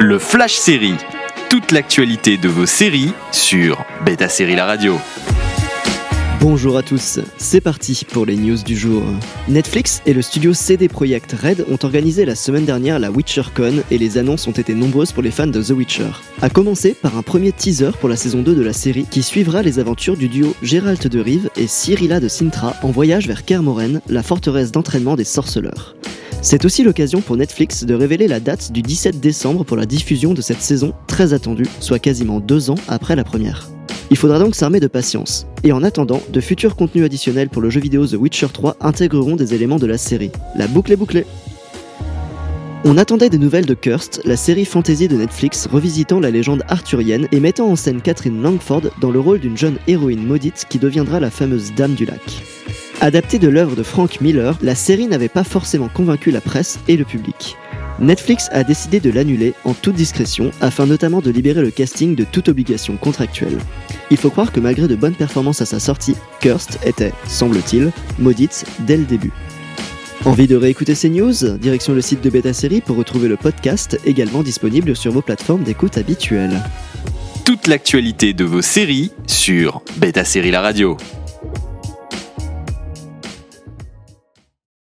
Le Flash Série. Toute l'actualité de vos séries sur Beta Série La Radio. Bonjour à tous, c'est parti pour les news du jour. Netflix et le studio CD Projekt Red ont organisé la semaine dernière la WitcherCon et les annonces ont été nombreuses pour les fans de The Witcher. A commencer par un premier teaser pour la saison 2 de la série qui suivra les aventures du duo Gérald de Rive et Cyrilla de Sintra en voyage vers Kermoren, la forteresse d'entraînement des sorceleurs. C'est aussi l'occasion pour Netflix de révéler la date du 17 décembre pour la diffusion de cette saison très attendue, soit quasiment deux ans après la première. Il faudra donc s'armer de patience. Et en attendant, de futurs contenus additionnels pour le jeu vidéo The Witcher 3 intégreront des éléments de la série. La boucle est bouclée on attendait des nouvelles de Cursed, la série fantasy de Netflix revisitant la légende arthurienne et mettant en scène Catherine Langford dans le rôle d'une jeune héroïne maudite qui deviendra la fameuse Dame du Lac. Adaptée de l'œuvre de Frank Miller, la série n'avait pas forcément convaincu la presse et le public. Netflix a décidé de l'annuler en toute discrétion afin notamment de libérer le casting de toute obligation contractuelle. Il faut croire que malgré de bonnes performances à sa sortie, Kirst était, semble-t-il, maudite dès le début. Envie de réécouter ces news? Direction le site de Beta Série pour retrouver le podcast également disponible sur vos plateformes d'écoute habituelles. Toute l'actualité de vos séries sur Beta Série La Radio.